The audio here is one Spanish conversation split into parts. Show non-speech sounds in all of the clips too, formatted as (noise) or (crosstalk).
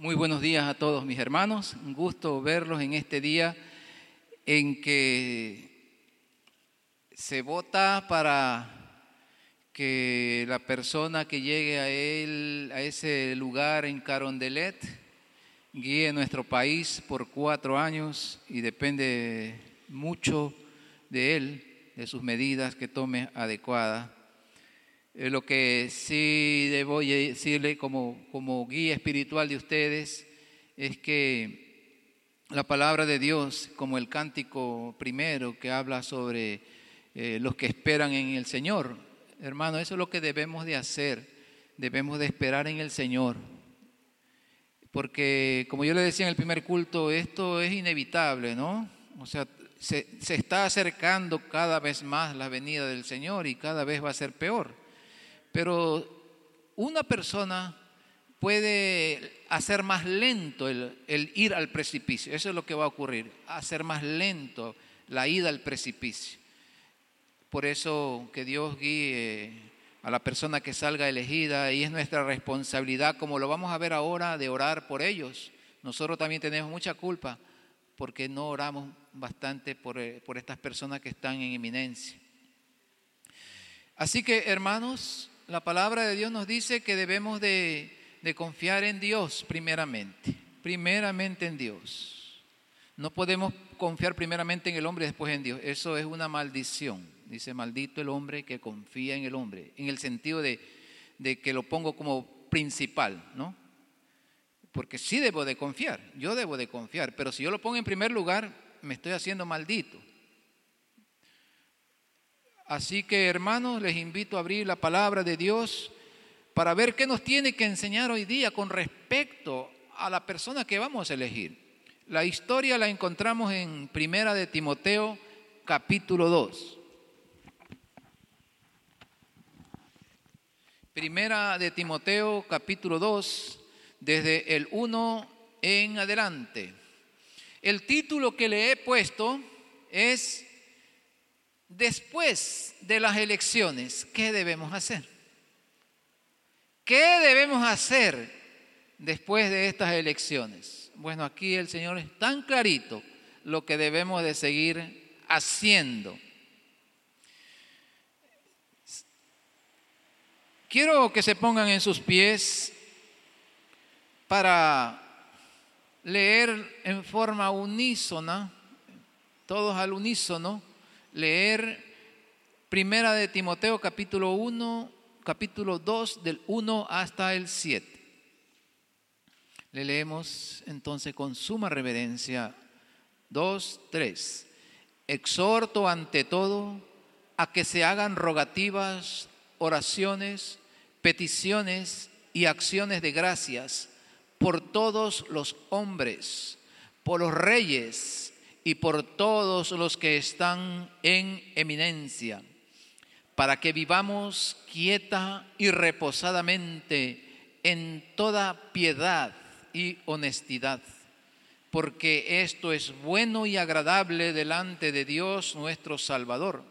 Muy buenos días a todos mis hermanos. Un gusto verlos en este día en que se vota para que la persona que llegue a él, a ese lugar en Carondelet, guíe nuestro país por cuatro años y depende mucho de él, de sus medidas que tome adecuadas. Eh, lo que sí debo decirle como, como guía espiritual de ustedes es que la palabra de Dios, como el cántico primero que habla sobre eh, los que esperan en el Señor, hermano, eso es lo que debemos de hacer, debemos de esperar en el Señor. Porque, como yo le decía en el primer culto, esto es inevitable, ¿no? O sea, se, se está acercando cada vez más la venida del Señor y cada vez va a ser peor. Pero una persona puede hacer más lento el, ir al precipicio. Eso es lo que va a ocurrir, hacer más lento la ida al precipicio. Por eso que Dios guíe a la persona que salga elegida y es nuestra responsabilidad, como lo vamos a ver ahora, de orar por ellos. Nosotros también tenemos mucha culpa porque no oramos bastante por, eh, por estas personas que están en eminencia. Así que, hermanos, la palabra de Dios nos dice que debemos de, confiar en Dios primeramente, primeramente en Dios. No podemos confiar primeramente en el hombre y después en Dios. Eso es una maldición. Dice, maldito el hombre que confía en el hombre, en el sentido de, de que lo pongo como principal, ¿no? Porque sí debo de confiar, yo debo de confiar, pero si yo lo pongo en primer lugar, me estoy haciendo maldito. Así que hermanos, les invito a abrir la palabra de Dios para ver qué nos tiene que enseñar hoy día con respecto a la persona que vamos a elegir. La historia la encontramos en Primera de Timoteo, capítulo 2. Primera de Timoteo, capítulo 2, desde el 1 en adelante. El título que le he puesto es después de las elecciones, ¿qué debemos hacer? ¿Qué debemos hacer después de estas elecciones? Bueno, aquí el Señor es tan clarito lo que debemos de seguir haciendo. Quiero que se pongan en sus pies para leer en forma unísona, todos al unísono, leer Primera de Timoteo capítulo 1, capítulo 2 del 1 hasta el 7. Le leemos entonces con suma reverencia 2, 3. Exhorto ante todo a que se hagan rogativas, oraciones, peticiones y acciones de gracias por todos los hombres, por los reyes, y por todos los que están en eminencia, para que vivamos quieta y reposadamente en toda piedad y honestidad, porque esto es bueno y agradable delante de Dios nuestro Salvador,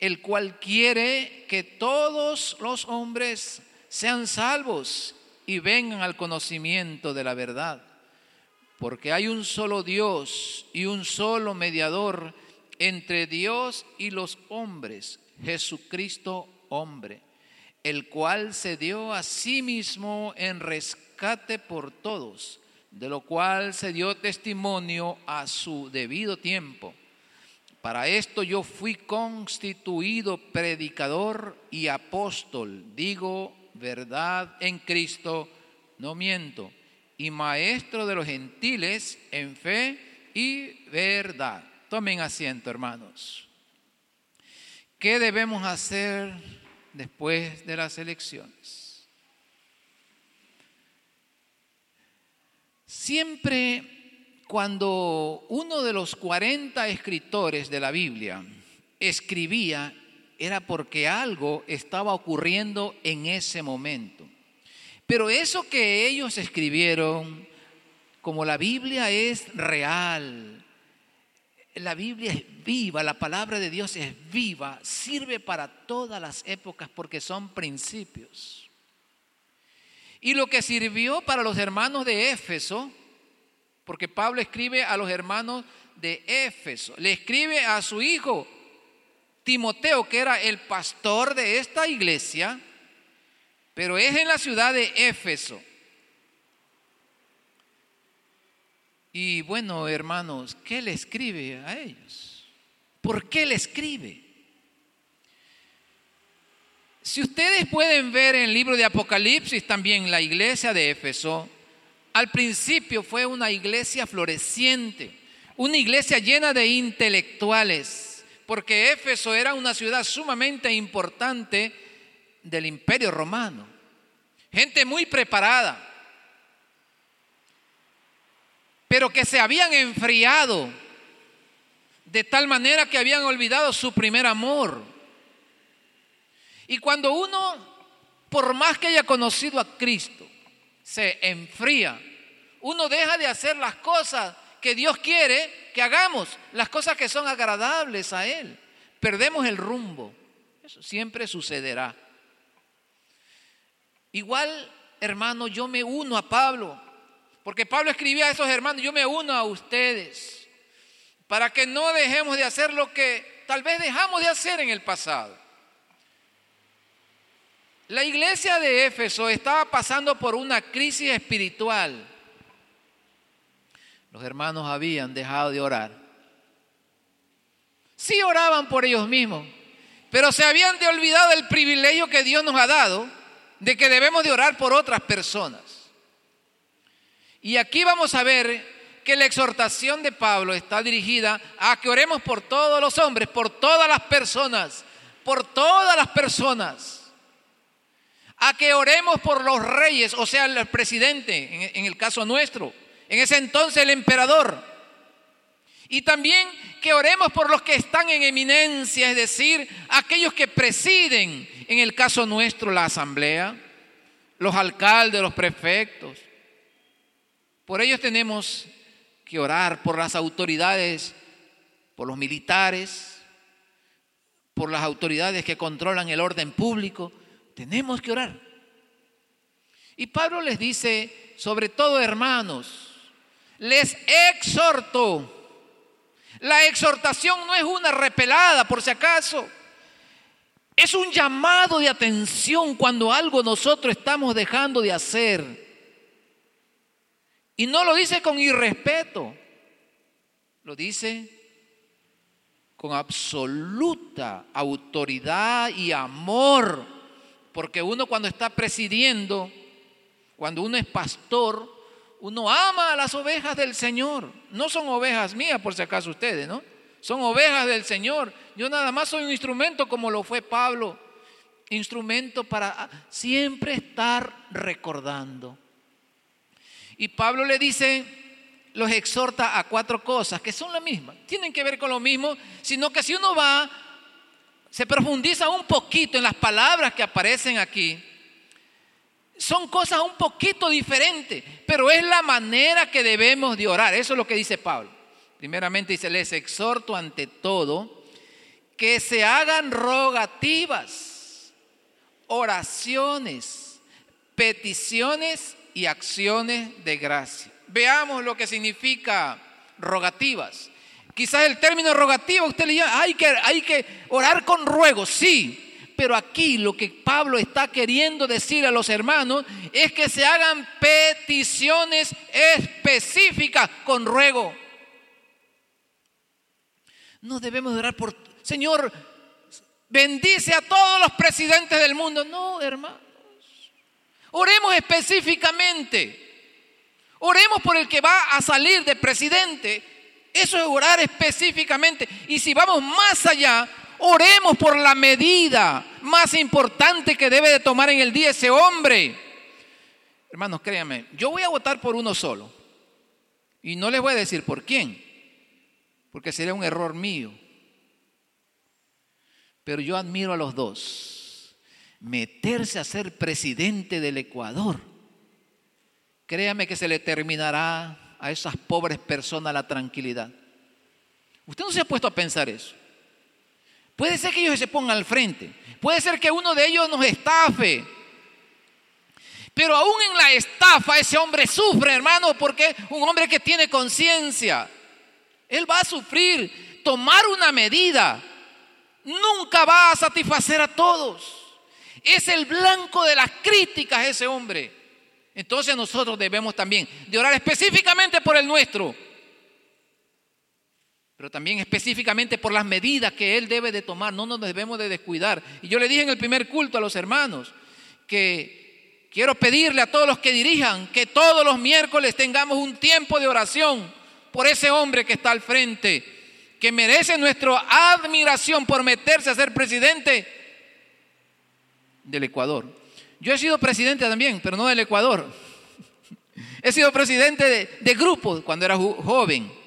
el cual quiere que todos los hombres sean salvos y vengan al conocimiento de la verdad porque hay un solo Dios y un solo mediador entre Dios y los hombres, Jesucristo hombre, el cual se dio a sí mismo en rescate por todos, de lo cual se dio testimonio a su debido tiempo. Para esto yo fui constituido predicador y apóstol, digo verdad en Cristo, no miento y maestro de los gentiles en fe y verdad. Tomen asiento, hermanos. ¿Qué debemos hacer después de las elecciones? Siempre cuando uno de los 40 escritores de la Biblia escribía, era porque algo estaba ocurriendo en ese momento. Pero eso que ellos escribieron, como la Biblia es real, la Biblia es viva, la palabra de Dios es viva, sirve para todas las épocas porque son principios. Y lo que sirvió para los hermanos de Éfeso, porque Pablo escribe a los hermanos de Éfeso, le escribe a su hijo Timoteo, que era el pastor de esta iglesia, pero es en la ciudad de Éfeso. Y bueno, hermanos, ¿qué le escribe a ellos? ¿Por qué le escribe? Si ustedes pueden ver en el libro de Apocalipsis también la iglesia de Éfeso, al principio fue una iglesia floreciente, una iglesia llena de intelectuales, porque Éfeso era una ciudad sumamente importante del imperio romano. Gente muy preparada, pero que se habían enfriado de tal manera que habían olvidado su primer amor. Y cuando uno, por más que haya conocido a Cristo, se enfría, uno deja de hacer las cosas que Dios quiere que hagamos, las cosas que son agradables a Él. Perdemos el rumbo. Eso siempre sucederá. Igual, hermano, yo me uno a Pablo, porque Pablo escribía a esos hermanos, yo me uno a ustedes, para que no dejemos de hacer lo que tal vez dejamos de hacer en el pasado. La iglesia de Éfeso estaba pasando por una crisis espiritual. Los hermanos habían dejado de orar. Sí oraban por ellos mismos, pero se habían de olvidado del privilegio que Dios nos ha dado de que debemos de orar por otras personas. Y aquí vamos a ver que la exhortación de Pablo está dirigida a que oremos por todos los hombres, por todas las personas, por todas las personas. A que oremos por los reyes, o sea, el presidente, en el caso nuestro, en ese entonces el emperador. Y también que oremos por los que están en eminencia, es decir, aquellos que presiden, en el caso nuestro, la asamblea, los alcaldes, los prefectos. Por ellos tenemos que orar, por las autoridades, por los militares, por las autoridades que controlan el orden público. Tenemos que orar. Y Pablo les dice, sobre todo hermanos, les exhorto la exhortación no es una repelada, por si acaso. Es un llamado de atención cuando algo nosotros estamos dejando de hacer. Y no lo dice con irrespeto, lo dice con absoluta autoridad y amor. Porque uno cuando está presidiendo, cuando uno es pastor, uno ama a las ovejas del Señor. No son ovejas mías, por si acaso ustedes, ¿no? Son ovejas del Señor. Yo nada más soy un instrumento como lo fue Pablo. Instrumento para siempre estar recordando. Y Pablo le dice, los exhorta a cuatro cosas que son las mismas. Tienen que ver con lo mismo, sino que si uno va, se profundiza un poquito en las palabras que aparecen aquí son cosas un poquito diferentes, pero es la manera que debemos de orar. Eso es lo que dice Pablo. Primeramente dice, les exhorto ante todo que se hagan rogativas, oraciones, peticiones y acciones de gracia. Veamos lo que significa rogativas. Quizás el término rogativo usted le llama, hay que, hay que orar con ruego, sí, pero aquí lo que Pablo está queriendo decir a los hermanos es que se hagan peticiones específicas con ruego. No debemos orar por, Señor, bendice a todos los presidentes del mundo. No, hermanos. Oremos específicamente. Oremos por el que va a salir de presidente. Eso es orar específicamente. Y si vamos más allá, Oremos por la medida más importante que debe de tomar en el día ese hombre. Hermanos, créanme, yo voy a votar por uno solo. Y no les voy a decir por quién, porque sería un error mío. Pero yo admiro a los dos. Meterse a ser presidente del Ecuador. Créame que se le terminará a esas pobres personas la tranquilidad. Usted no se ha puesto a pensar eso. Puede ser que ellos se pongan al frente. Puede ser que uno de ellos nos estafe. Pero aún en la estafa ese hombre sufre, hermano, porque un hombre que tiene conciencia, él va a sufrir, tomar una medida, nunca va a satisfacer a todos. Es el blanco de las críticas ese hombre. Entonces nosotros debemos también orar específicamente por el nuestro, pero también específicamente por las medidas que él debe de tomar. No nos debemos de descuidar. Y yo le dije en el primer culto a los hermanos que quiero pedirle a todos los que dirijan que todos los miércoles tengamos un tiempo de oración por ese hombre que está al frente, que merece nuestra admiración por meterse a ser presidente del Ecuador. Yo he sido presidente también, pero no del Ecuador. (laughs) He sido presidente de, de grupos cuando era joven.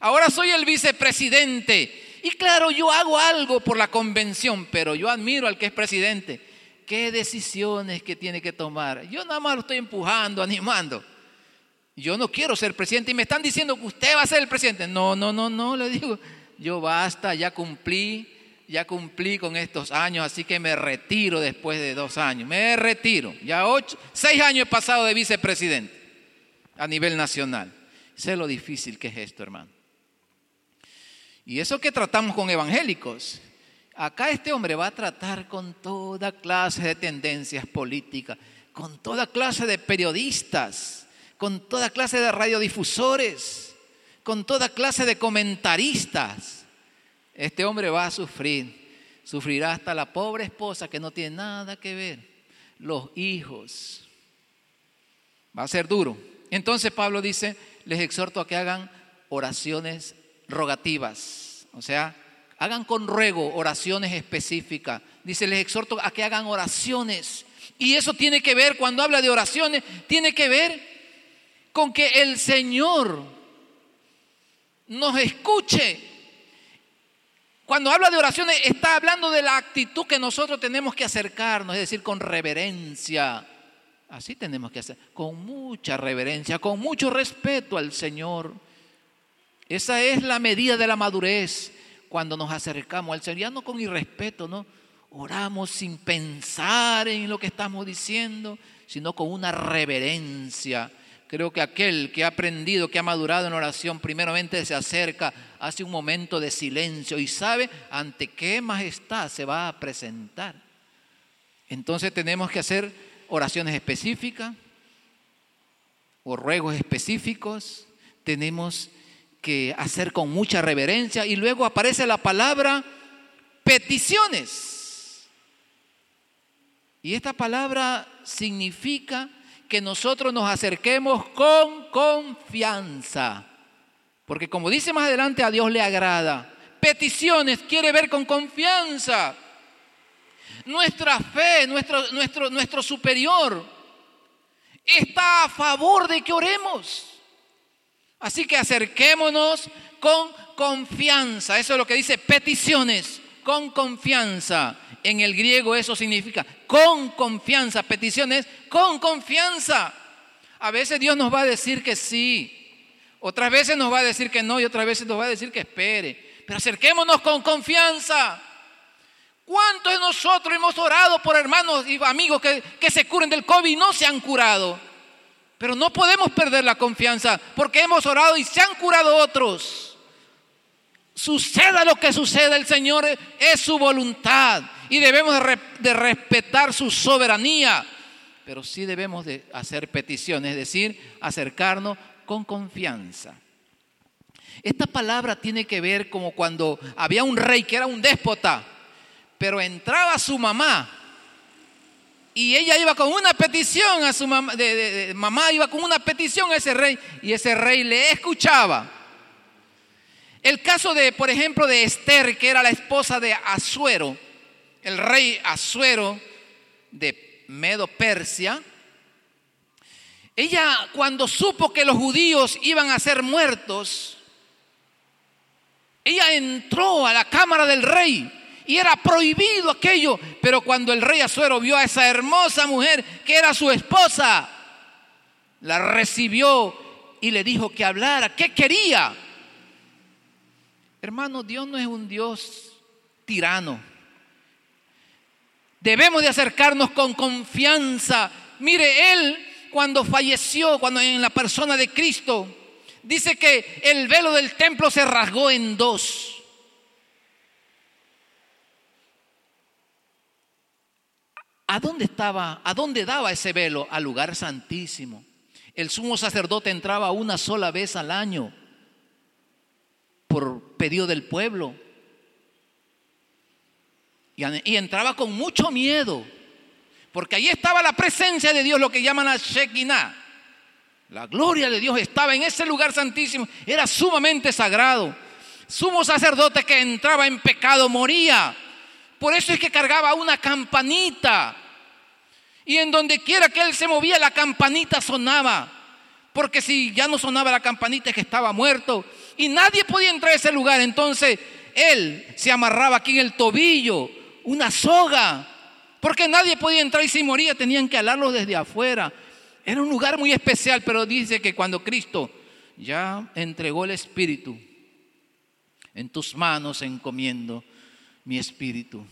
Ahora soy el vicepresidente. Y claro, yo hago algo por la convención, pero yo admiro al que es presidente. ¿Qué decisiones que tiene que tomar? Yo nada más lo estoy empujando, (laughs) animando. Yo no quiero ser presidente y me están diciendo que usted va a ser el presidente. No, no, no, no, le digo. Yo basta, ya cumplí, ya cumplí con estos años, así que me retiro después de dos años. Me retiro. Ya ocho, seis años he pasado de vicepresidente a nivel nacional. Sé lo difícil que es esto, hermano. Y eso que tratamos con evangélicos. Acá este hombre va a tratar con toda clase de tendencias políticas, con toda clase de periodistas, con toda clase de radiodifusores, con toda clase de comentaristas. Este hombre va a sufrir, sufrirá hasta la pobre esposa que no tiene nada que ver, los hijos. Va a ser duro. Entonces Pablo dice, les exhorto a que hagan oraciones rogativas, o sea, hagan con ruego oraciones específicas. Dice, les exhorto a que hagan oraciones. Y eso tiene que ver, cuando habla de oraciones, tiene que ver con que el Señor nos escuche. Cuando habla de oraciones, está hablando de la actitud que nosotros tenemos que acercarnos, es decir, con reverencia. Así tenemos que hacer, con mucha reverencia, con mucho respeto al Señor. Esa es la medida de la madurez cuando nos acercamos al Señor, ya no con irrespeto, ¿no? Oramos sin pensar en lo que estamos diciendo, sino con una reverencia. Creo que aquel que ha aprendido, que ha madurado en oración, primeramente se acerca, hace un momento de silencio y sabe ante qué majestad se va a presentar. Entonces tenemos que hacer oraciones específicas o ruegos específicos. Tenemos que hacer con mucha reverencia y luego aparece la palabra peticiones. Y esta palabra significa que nosotros nos acerquemos con confianza. Porque como dice más adelante, a Dios le agrada. Peticiones quiere ver con confianza. Nuestra fe, nuestro, nuestro, nuestro superior, está a favor de que oremos. Así que acerquémonos con confianza. Eso es lo que dice peticiones, con confianza. En el griego eso significa con confianza. Peticiones con confianza. A veces Dios nos va a decir que sí. Otras veces nos va a decir que no y otras veces nos va a decir que espere. Pero acerquémonos con confianza. ¿Cuántos de nosotros hemos orado por hermanos y amigos que, que se curen del COVID y no se han curado? Pero no podemos perder la confianza porque hemos orado y se han curado otros. Suceda lo que suceda, el Señor es su voluntad y debemos de, respetar su soberanía. Pero sí debemos de hacer peticiones, es decir, acercarnos con confianza. Esta palabra tiene que ver como cuando había un rey que era un déspota, pero entraba su mamá y ella iba con una petición a su mamá, de, mamá iba con una petición a ese rey y ese rey le escuchaba. El caso de, por ejemplo, de Esther, que era la esposa de Asuero, el rey Asuero de Medo Persia, ella cuando supo que los judíos iban a ser muertos, ella entró a la cámara del rey y era prohibido aquello. Pero cuando el rey Azuero vio a esa hermosa mujer que era su esposa, la recibió y le dijo que hablara, ¿qué quería? Hermano, Dios no es un Dios tirano. Debemos de acercarnos con confianza Mire, él cuando falleció, cuando en la persona de Cristo, dice que el velo del templo se rasgó en dos. ¿A dónde estaba? ¿A dónde daba ese velo? Al lugar santísimo. El sumo sacerdote entraba una sola vez al año por pedido del pueblo. Y, entraba con mucho miedo, porque ahí estaba la presencia de Dios, lo que llaman la Shekinah. La gloria de Dios estaba en ese lugar santísimo, era sumamente sagrado. Sumo sacerdote que entraba en pecado moría. Por eso es que cargaba una campanita. Y en donde quiera que él se movía, la campanita sonaba. Porque si ya no sonaba la campanita es que estaba muerto. Y nadie podía entrar a ese lugar. Entonces él se amarraba aquí en el tobillo una soga. Porque nadie podía entrar y si moría tenían que alarlo desde afuera. Era un lugar muy especial, pero dice que cuando Cristo ya entregó el Espíritu, en tus manos encomiendo mi espíritu.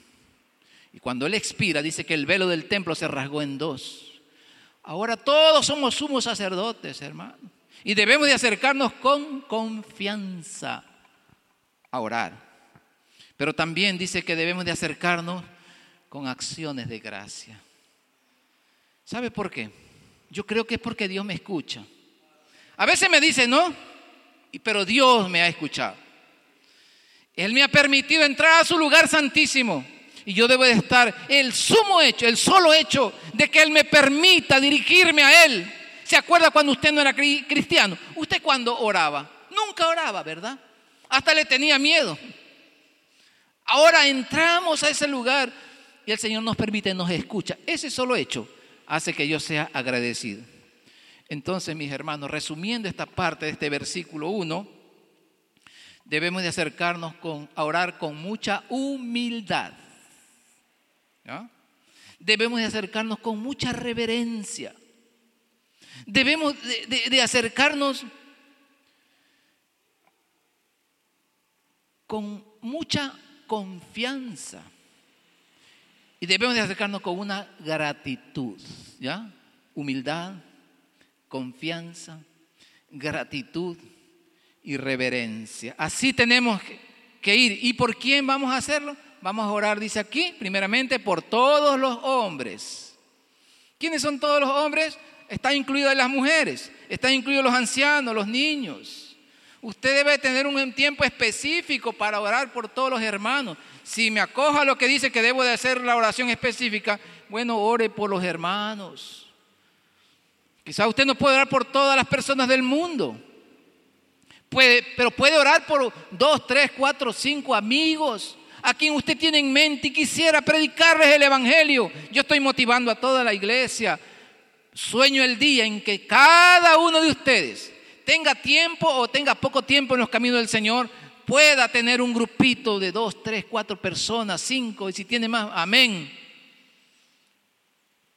Y cuando Él expira, dice que el velo del templo se rasgó en dos. Ahora todos somos sumos sacerdotes, hermano. Y debemos de acercarnos con confianza a orar. Pero también dice que debemos de acercarnos con acciones de gracia. ¿Sabe por qué? Yo creo que es porque Dios me escucha. A veces me dice, no, pero Dios me ha escuchado. Él me ha permitido entrar a su lugar santísimo. Y yo debo de estar el sumo hecho, el solo hecho de que Él me permita dirigirme a Él. ¿Se acuerda cuando usted no era cristiano? ¿Usted cuando oraba? Nunca oraba, ¿verdad? Hasta le tenía miedo. Ahora entramos a ese lugar y el Señor nos permite, nos escucha. Ese solo hecho hace que yo sea agradecido. Entonces, mis hermanos, resumiendo esta parte de este versículo 1, debemos de acercarnos con, a orar con mucha humildad. Debemos de acercarnos con mucha reverencia. Debemos de, acercarnos con mucha confianza. Y debemos de acercarnos con una gratitud, ¿ya? Humildad, confianza, gratitud y reverencia. Así tenemos que ir. ¿Y por quién vamos a hacerlo? Vamos a orar, dice aquí, primeramente por todos los hombres. ¿Quiénes son todos los hombres? Están incluidas las mujeres, están incluidos los ancianos, los niños. Usted debe tener un tiempo específico para orar por todos los hermanos. Si me acoja lo que dice que debo de hacer la oración específica, bueno, ore por los hermanos. Quizá usted no puede orar por todas las personas del mundo, Puede, pero puede orar por dos, tres, cuatro, cinco amigos a quien usted tiene en mente y quisiera predicarles el Evangelio. Yo estoy motivando a toda la iglesia. Sueño el día en que cada uno de ustedes tenga tiempo o tenga poco tiempo en los caminos del Señor, pueda tener un grupito de dos, tres, cuatro personas, cinco, y si tiene más, amén.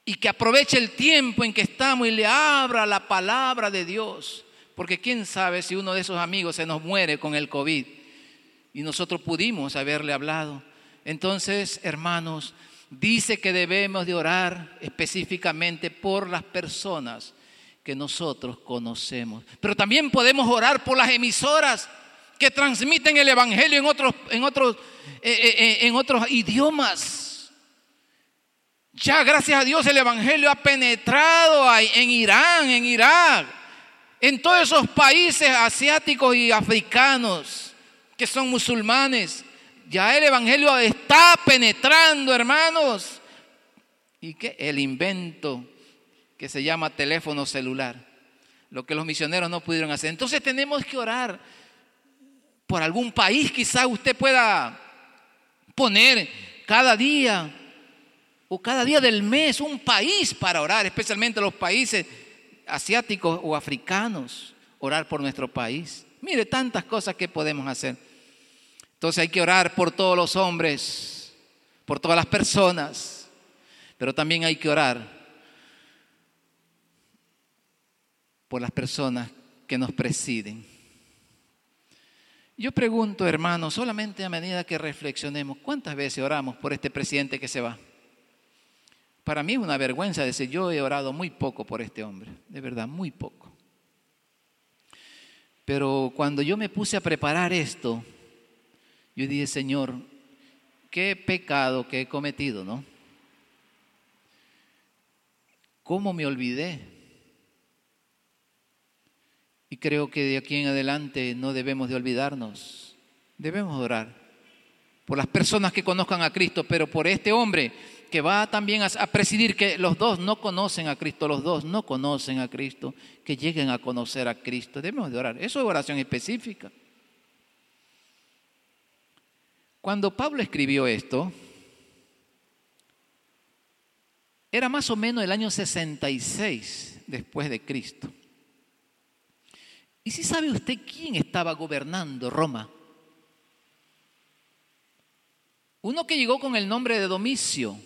Y que aproveche el tiempo en que estamos y le abra la palabra de Dios porque quién sabe si uno de esos amigos se nos muere con el COVID y nosotros pudimos haberle hablado. Entonces, hermanos, dice que debemos de orar específicamente por las personas que nosotros conocemos. Pero también podemos orar por las emisoras que transmiten el Evangelio en otros, en otros, eh, eh, eh, en otros idiomas. Ya gracias a Dios el Evangelio ha penetrado en Irán, en Irak, en todos esos países asiáticos y africanos que son musulmanes, ya el Evangelio está penetrando, hermanos. ¿Y qué? El invento que se llama teléfono celular, lo que los misioneros no pudieron hacer. Entonces tenemos que orar por algún país, quizá usted pueda poner cada día o cada día del mes un país para orar, especialmente los países asiáticos o africanos, orar por nuestro país. Mire, tantas cosas que podemos hacer. Entonces hay que orar por todos los hombres, por todas las personas, pero también hay que orar por las personas que nos presiden. Yo pregunto, hermanos, solamente a medida que reflexionemos, ¿cuántas veces oramos por este presidente que se va? Para mí es una vergüenza decir, yo he orado muy poco por este hombre, de verdad, muy poco. Pero cuando yo me puse a preparar esto, yo dije, Señor, qué pecado que he cometido, ¿no? ¿Cómo me olvidé? Y creo que de aquí en adelante no debemos de olvidarnos, debemos orar por las personas que conozcan a Cristo, pero por este hombre que va también a, presidir que los dos no conocen a Cristo, los dos no conocen a Cristo, que lleguen a conocer a Cristo. Debemos de orar. Eso es oración específica. Cuando Pablo escribió esto, era más o menos el año 66 después de Cristo. ¿Y si sabe usted quién estaba gobernando Roma? Uno que llegó con el nombre de Domicio,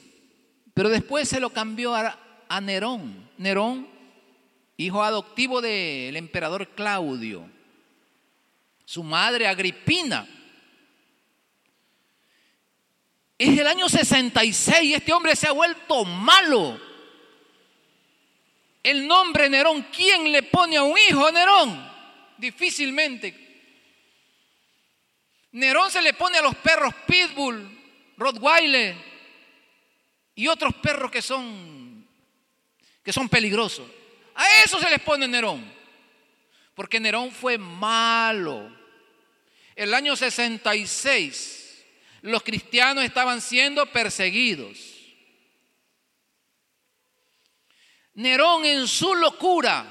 pero después se lo cambió a, Nerón. Nerón, hijo adoptivo del emperador Claudio. Su madre Agripina. Es el año 66 y este hombre se ha vuelto malo. El nombre Nerón, ¿quién le pone a un hijo Nerón? Difícilmente. Nerón se le pone a los perros Pitbull, Rottweiler y otros perros que son, que son peligrosos. A eso se les pone Nerón. Porque Nerón fue malo. El año 66 los cristianos estaban siendo perseguidos. Nerón en su locura,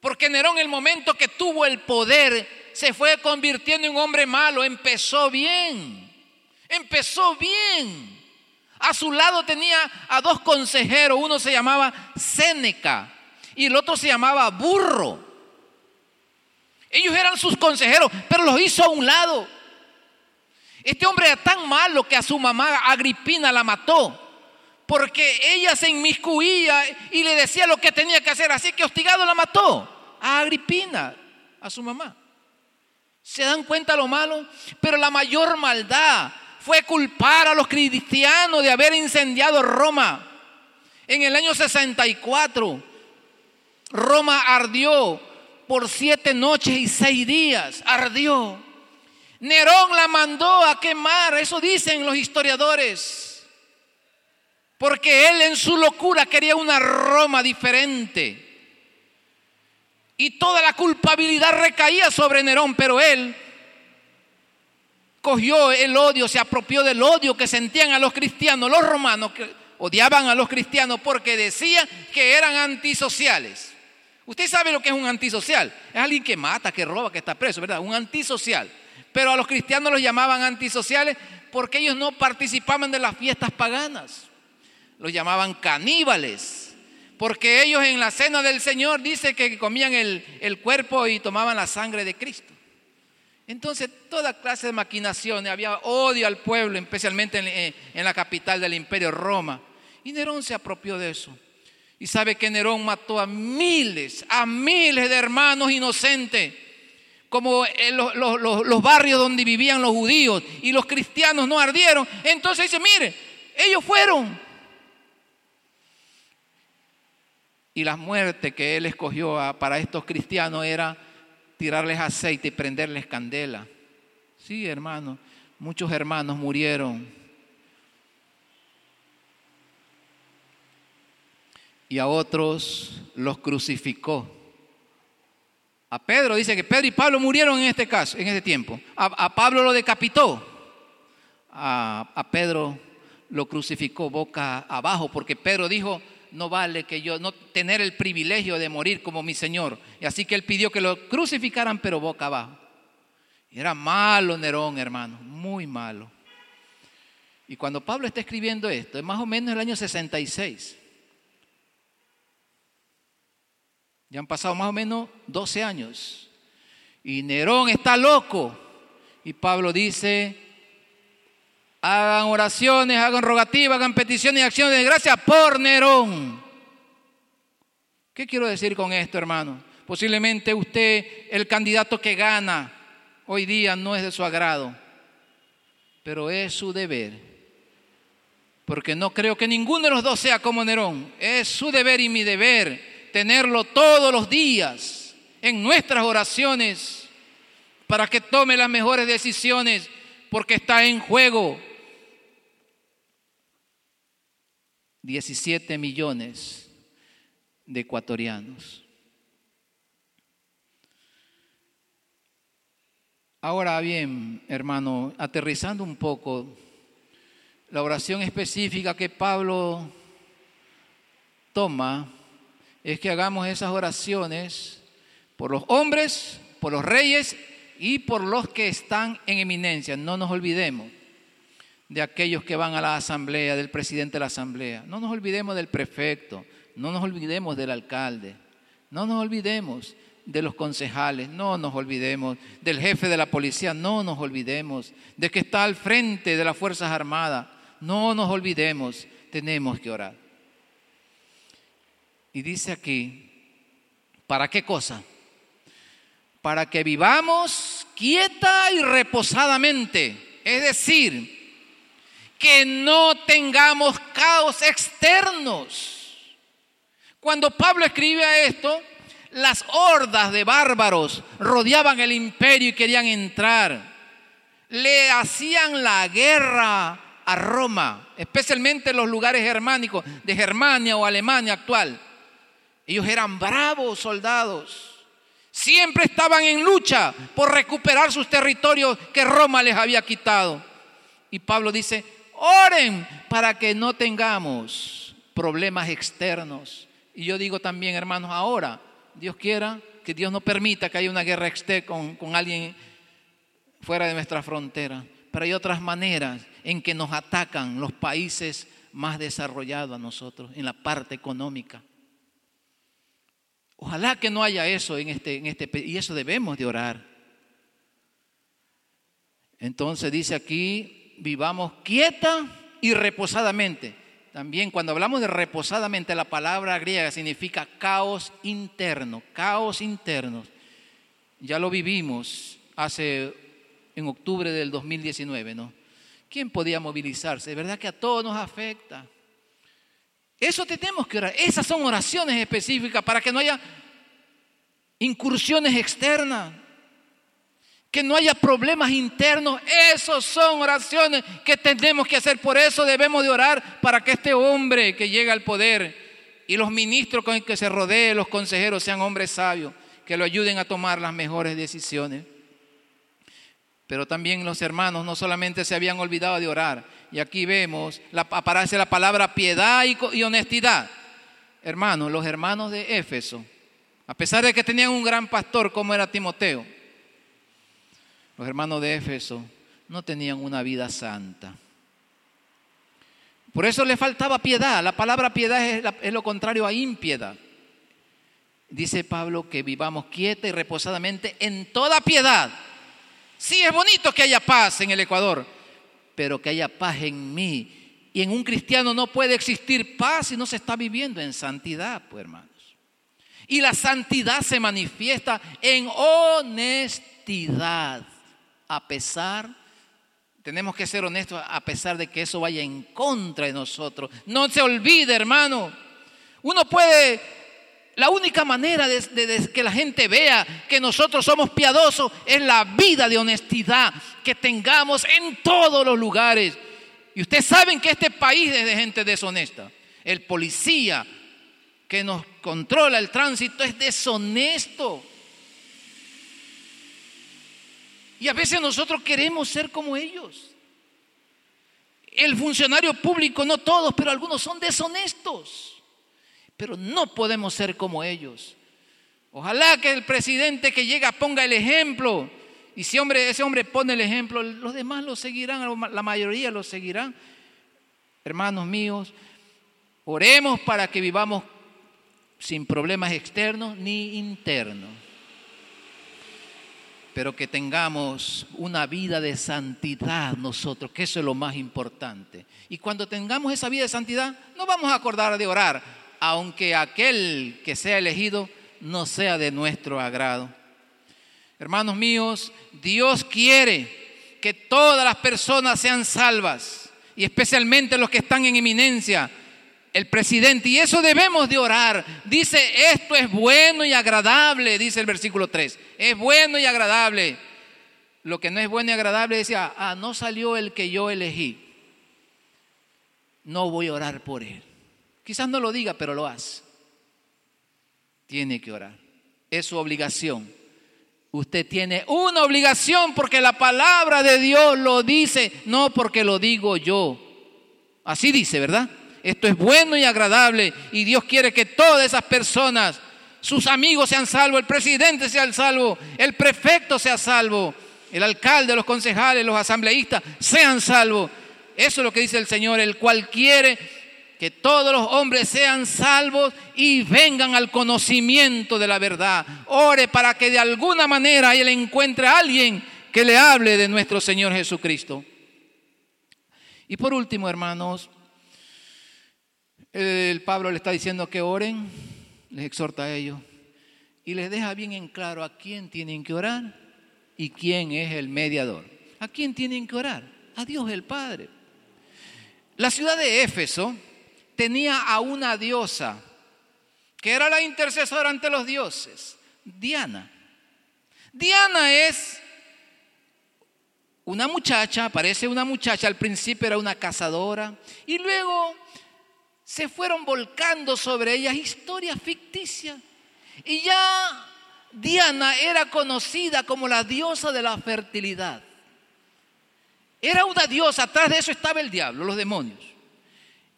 porque Nerón el momento que tuvo el poder se fue convirtiendo en un hombre malo, empezó bien empezó bien. A su lado tenía a dos consejeros, uno se llamaba Séneca y el otro se llamaba Burro. Ellos eran sus consejeros, pero los hizo a un lado. Este hombre era tan malo que a su mamá Agripina la mató, porque ella se inmiscuía y le decía lo que tenía que hacer, así que hostigado la mató a Agripina, a su mamá. ¿Se dan cuenta lo malo? Pero la mayor maldad fue culpar a los cristianos de haber incendiado Roma. En el año 64, Roma ardió por siete noches y seis días. Ardió. Nerón la mandó a quemar, eso dicen los historiadores. Porque él en su locura quería una Roma diferente. Y toda la culpabilidad recaía sobre Nerón, pero él cogió el odio, se apropió del odio que sentían a los cristianos, los romanos que odiaban a los cristianos porque decían que eran antisociales. Usted sabe lo que es un antisocial. Es alguien que mata, que roba, que está preso, ¿verdad? Un antisocial. Pero a los cristianos los llamaban antisociales porque ellos no participaban de las fiestas paganas. Los llamaban caníbales. Porque ellos en la cena del Señor dice que comían el, el cuerpo y tomaban la sangre de Cristo. Entonces, toda clase de maquinaciones, había odio al pueblo, especialmente eh, en, la capital del imperio Roma. Y Nerón se apropió de eso. Y sabe que Nerón mató a miles, a miles de hermanos inocentes, como en los, los barrios donde vivían los judíos y los cristianos no ardieron. Entonces dice, mire, ellos fueron. Y la muerte que él escogió para estos cristianos era tirarles aceite y prenderles candela. Sí, hermano, muchos hermanos murieron. Y a otros los crucificó. A Pedro dice que Pedro y Pablo murieron en este caso, en este tiempo. A, Pablo lo decapitó. A, a Pedro lo crucificó boca abajo porque Pedro dijo, no vale que yo no tener el privilegio de morir como mi Señor. Y así que él pidió que lo crucificaran, pero boca abajo. Y era malo Nerón, hermano, muy malo. Y cuando Pablo está escribiendo esto, es más o menos el año 66. Ya han pasado más o menos 12 años. Y Nerón está loco. Y Pablo dice, hagan oraciones, hagan rogativas, hagan peticiones y acciones de gracia por Nerón. ¿Qué quiero decir con esto, hermano? Posiblemente usted, el candidato que gana hoy día, no es de su agrado, pero es su deber porque no creo que ninguno de los dos sea como Nerón. Es su deber y mi deber tenerlo todos los días en nuestras oraciones para que tome las mejores decisiones, porque está en juego 17 millones de ecuatorianos. Ahora bien, hermano, aterrizando un poco, la oración específica que Pablo toma es que hagamos esas oraciones por los hombres, por los reyes y por los que están en eminencia. No nos olvidemos de aquellos que van a la asamblea, del presidente de la asamblea. No nos olvidemos del prefecto, no nos olvidemos del alcalde, no nos olvidemos de los concejales, no nos olvidemos, del jefe de la policía, no nos olvidemos, de que está al frente de las Fuerzas Armadas, no nos olvidemos, tenemos que orar. Y dice aquí, ¿para qué cosa? Para que vivamos quieta y reposadamente, es decir, que no tengamos caos externos. Cuando Pablo escribe esto, las hordas de bárbaros rodeaban el imperio y querían entrar. Le hacían la guerra a Roma, especialmente en los lugares germánicos de Germania o Alemania actual. Ellos eran bravos soldados. Siempre estaban en lucha por recuperar sus territorios que Roma les había quitado. Y Pablo dice, oren para que no tengamos problemas externos. Y yo digo también, hermanos, ahora Dios quiera, que Dios no permita que haya una guerra externa con, alguien fuera de nuestra frontera. Pero hay otras maneras en que nos atacan los países más desarrollados a nosotros, en la parte económica. Ojalá que no haya eso en este, en este y eso debemos de orar. Entonces dice aquí, vivamos quieta y reposadamente. También cuando hablamos de reposadamente, la palabra griega significa caos interno, caos interno. Ya lo vivimos hace en octubre del 2019, ¿no? ¿Quién podía movilizarse? De verdad que a todos nos afecta. Eso tenemos que orar. Esas son oraciones específicas para que no haya incursiones externas que no haya problemas internos. Esas son oraciones que tenemos que hacer. Por eso debemos de orar para que este hombre que llega al poder y los ministros con el que se rodee, los consejeros, sean hombres sabios, que lo ayuden a tomar las mejores decisiones. Pero también los hermanos no solamente se habían olvidado de orar. Y aquí vemos, la, aparece la palabra piedad y, y honestidad. Hermanos, los hermanos de Éfeso, a pesar de que tenían un gran pastor como era Timoteo, los hermanos de Éfeso no tenían una vida santa. Por eso le faltaba piedad. La palabra piedad es, lo contrario a impiedad. Dice Pablo que vivamos quieta y reposadamente en toda piedad. Sí, es bonito que haya paz en el Ecuador, pero que haya paz en mí. Y en un cristiano no puede existir paz si no se está viviendo en santidad, pues hermanos. Y la santidad se manifiesta en honestidad a pesar, tenemos que ser honestos, a pesar de que eso vaya en contra de nosotros. No se olvide, hermano. Uno puede, la única manera de, que la gente vea que nosotros somos piadosos es la vida de honestidad que tengamos en todos los lugares. Y ustedes saben que este país es de gente deshonesta. El policía que nos controla el tránsito es deshonesto. Y a veces nosotros queremos ser como ellos. El funcionario público, no todos, pero algunos son deshonestos. Pero no podemos ser como ellos. Ojalá que el presidente que llega ponga el ejemplo. Y si ese hombre pone el ejemplo, los demás lo seguirán, la mayoría lo seguirán. Hermanos míos, oremos para que vivamos sin problemas externos ni internos pero que tengamos una vida de santidad nosotros, que eso es lo más importante. Y cuando tengamos esa vida de santidad, no vamos a acordar de orar, aunque aquel que sea elegido no sea de nuestro agrado. Hermanos míos, Dios quiere que todas las personas sean salvas, y especialmente los que están en eminencia, el presidente. Y eso debemos de orar. Dice, esto es bueno y agradable, dice el versículo 3. Es bueno y agradable. Lo que no es bueno y agradable decía, ah, no salió el que yo elegí. No voy a orar por él. Quizás no lo diga, pero lo hace. Tiene que orar. Es su obligación. Usted tiene una obligación porque la palabra de Dios lo dice, no porque lo digo yo. Así dice, ¿verdad? Esto es bueno y agradable y Dios quiere que todas esas personas, sus amigos sean salvos, el presidente sea salvo, el prefecto sea salvo, el alcalde, los concejales, los asambleístas sean salvos. Eso es lo que dice el Señor, el cual quiere que todos los hombres sean salvos y vengan al conocimiento de la verdad. Ore para que de alguna manera él encuentre a alguien que le hable de nuestro Señor Jesucristo. Y por último, hermanos, el Pablo le está diciendo que oren, les exhorta a ellos y les deja bien en claro a quién tienen que orar y quién es el mediador. ¿A quién tienen que orar? A Dios el Padre. La ciudad de Éfeso tenía a una diosa que era la intercesora ante los dioses, Diana. Diana es una muchacha, parece una muchacha, al principio era una cazadora y luego se fueron volcando sobre ellas historias ficticias. Y ya Diana era conocida como la diosa de la fertilidad. Era una diosa, atrás de eso estaba el diablo, los demonios.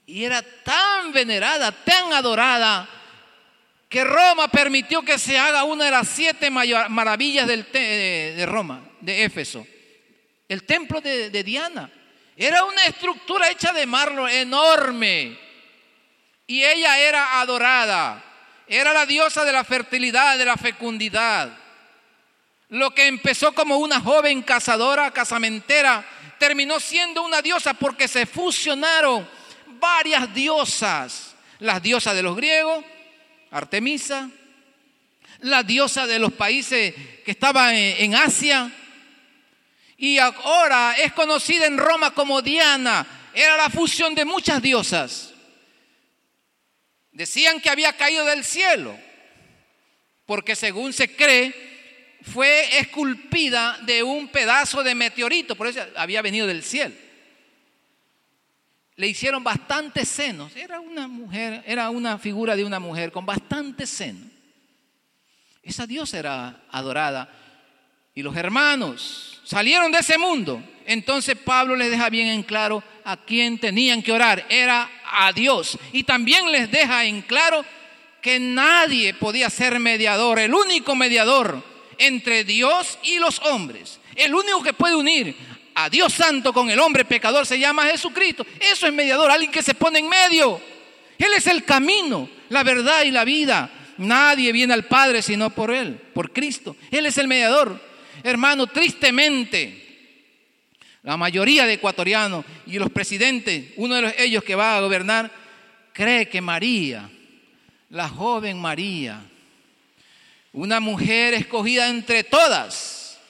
Y era tan venerada, tan adorada, que Roma permitió que se haga una de las siete maravillas de Roma, de Éfeso. El templo de, de Diana. Era una estructura hecha de mármol enorme. Y ella era adorada. Era la diosa de la fertilidad, de la fecundidad. Lo que empezó como una joven cazadora, casamentera, terminó siendo una diosa porque se fusionaron varias diosas. Las diosas de los griegos, Artemisa, la diosa de los países que estaban en Asia, y ahora es conocida en Roma como Diana. Era la fusión de muchas diosas. Decían que había caído del cielo, porque según se cree, fue esculpida de un pedazo de meteorito, por eso había venido del cielo. Le hicieron bastantes senos. Era una mujer, era una figura de una mujer con bastantes senos. Esa diosa era adorada. Y los hermanos salieron de ese mundo. Entonces Pablo les deja bien en claro a quién tenían que orar. Era a Dios. Y también les deja en claro que nadie podía ser mediador. El único mediador entre Dios y los hombres. El único que puede unir a Dios Santo con el hombre pecador se llama Jesucristo. Eso es mediador, alguien que se pone en medio. Él es el camino, la verdad y la vida. Nadie viene al Padre sino por Él, por Cristo. Él es el mediador. Hermano, tristemente, la mayoría de ecuatorianos y los presidentes, uno de ellos que va a gobernar, cree que María, la joven María, una mujer escogida entre todas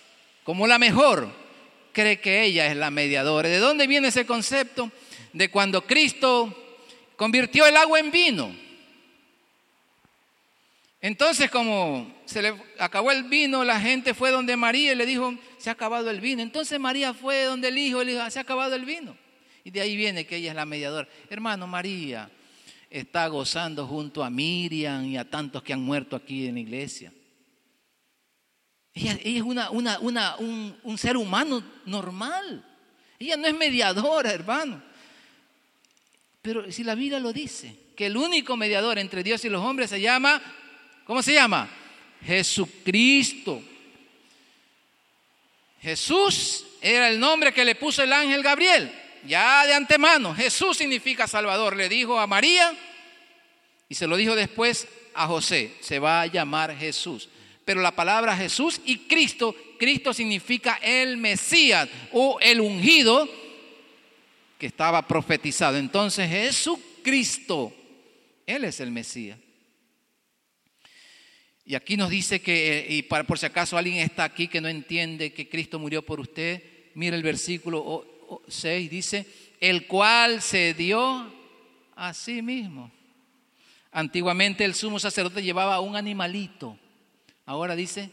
como la mejor, cree que ella es la mediadora. ¿De dónde viene ese concepto? De cuando Cristo convirtió el agua en vino. Entonces, como se le acabó el vino, la gente fue donde María y le dijo, se ha acabado el vino. Entonces María fue donde el hijo y le dijo, se ha acabado el vino. Y de ahí viene que ella es la mediadora. Hermano, María está gozando junto a Miriam y a tantos que han muerto aquí en la iglesia. Ella, es una, un, un ser humano normal. Ella no es mediadora, hermano. Pero si la Biblia lo dice, que el único mediador entre Dios y los hombres se llama ¿Cómo se llama? Jesucristo. Jesús era el nombre que le puso el ángel Gabriel, ya de antemano. Jesús significa Salvador. Le dijo a María y se lo dijo después a José. Se va a llamar Jesús. Pero la palabra Jesús y Cristo, Cristo significa el Mesías o el ungido que estaba profetizado. Entonces Jesucristo, Él es el Mesías. Y aquí nos dice que, y para, por si acaso alguien está aquí que no entiende que Cristo murió por usted, mire el versículo 6, dice, el cual se dio a sí mismo. Antiguamente el sumo sacerdote llevaba un animalito. Ahora dice,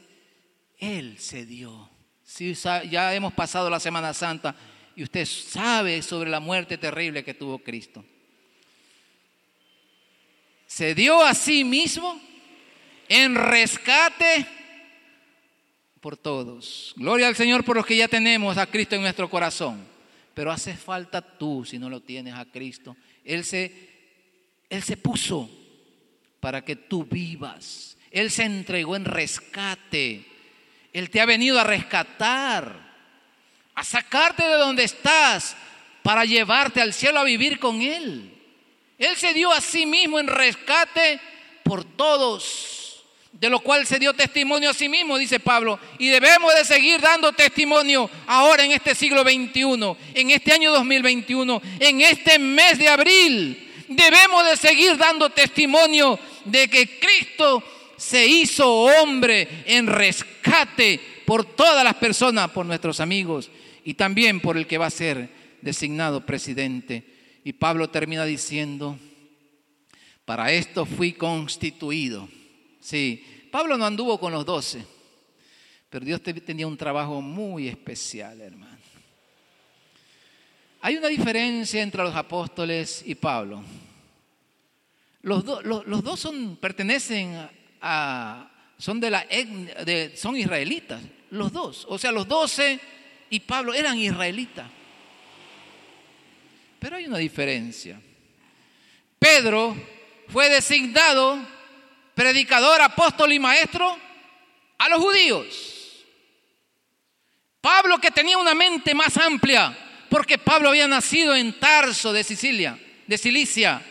Él se dio. Si ya hemos pasado la Semana Santa y usted sabe sobre la muerte terrible que tuvo Cristo. Se dio a sí mismo en rescate por todos. Gloria al Señor por los que ya tenemos a Cristo en nuestro corazón. Pero hace falta tú si no lo tienes a Cristo. Él se, Él se puso para que tú vivas. Él se entregó en rescate. Él te ha venido a rescatar, a sacarte de donde estás para llevarte al cielo a vivir con Él. Él se dio a sí mismo en rescate por todos de lo cual se dio testimonio a sí mismo, dice Pablo, y debemos de seguir dando testimonio ahora en este siglo XXI, en este año 2021, en este mes de abril. Debemos de seguir dando testimonio de que Cristo se hizo hombre en rescate por todas las personas, por nuestros amigos y también por el que va a ser designado presidente. Y Pablo termina diciendo, para esto fui constituido Sí, Pablo no anduvo con los doce, pero Dios tenía un trabajo muy especial, hermano. Hay una diferencia entre los apóstoles y Pablo. Los, los, dos son, pertenecen a, son de la de, son israelitas, los dos. O sea, los doce y Pablo eran israelitas. Pero hay una diferencia. Pedro fue designado predicador, apóstol y maestro a los judíos. Pablo que tenía una mente más amplia, porque Pablo había nacido en Tarso de Sicilia, de Cilicia.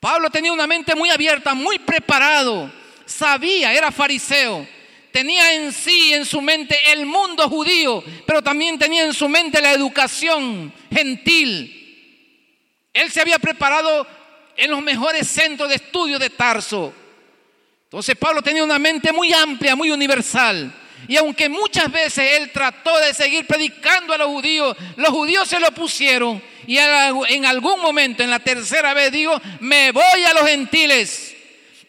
Pablo tenía una mente muy abierta, muy preparado, sabía, era fariseo, tenía en sí, en su mente, el mundo judío, pero también tenía en su mente la educación gentil. Él se había preparado en los mejores centros de estudio de Tarso. Entonces Pablo tenía una mente muy amplia, muy universal. Y aunque muchas veces él trató de seguir predicando a los judíos, los judíos se lo pusieron. Y en algún momento, en la tercera vez, dijo, me voy a los gentiles.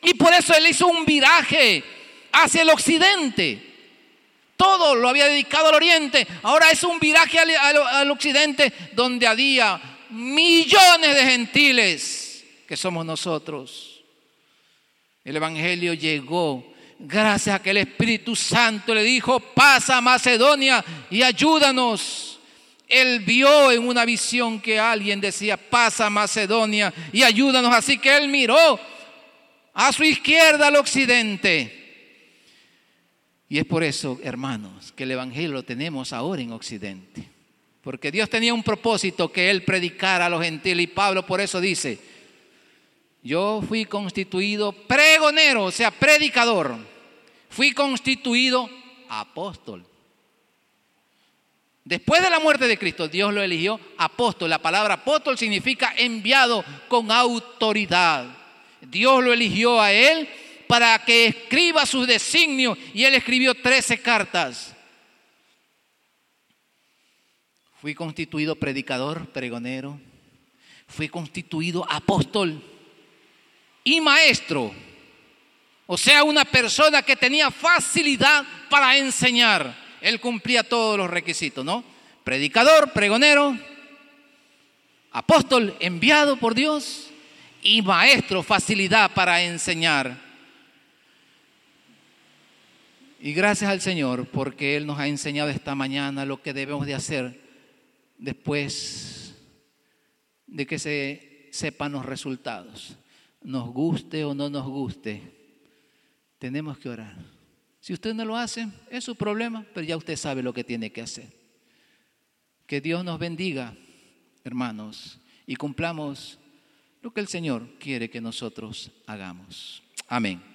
Y por eso él hizo un viraje hacia el occidente. Todo lo había dedicado al oriente. Ahora es un viraje al, al occidente donde había millones de gentiles que somos nosotros. El Evangelio llegó gracias a que el Espíritu Santo le dijo, pasa a Macedonia y ayúdanos. Él vio en una visión que alguien decía, pasa Macedonia y ayúdanos. Así que él miró a su izquierda al occidente. Y es por eso, hermanos, que el Evangelio lo tenemos ahora en Occidente. Porque Dios tenía un propósito que Él predicara a los gentiles. Y Pablo por eso dice, yo fui constituido pregonero, o sea, predicador. Fui constituido apóstol. Después de la muerte de Cristo, Dios lo eligió apóstol. La palabra apóstol significa enviado con autoridad. Dios lo eligió a él para que escriba sus designios y él escribió 13 cartas. Fui constituido predicador, pregonero. Fui constituido apóstol y maestro. O sea, una persona que tenía facilidad para enseñar. Él cumplía todos los requisitos, ¿no? Predicador, pregonero, apóstol enviado por Dios y maestro, facilidad para enseñar. Y gracias al Señor porque Él nos ha enseñado esta mañana lo que debemos de hacer después de que se sepan los resultados nos guste o no nos guste, tenemos que orar. Si usted no lo hace, es su problema, pero ya usted sabe lo que tiene que hacer. Que Dios nos bendiga, hermanos, y cumplamos lo que el Señor quiere que nosotros hagamos. Amén.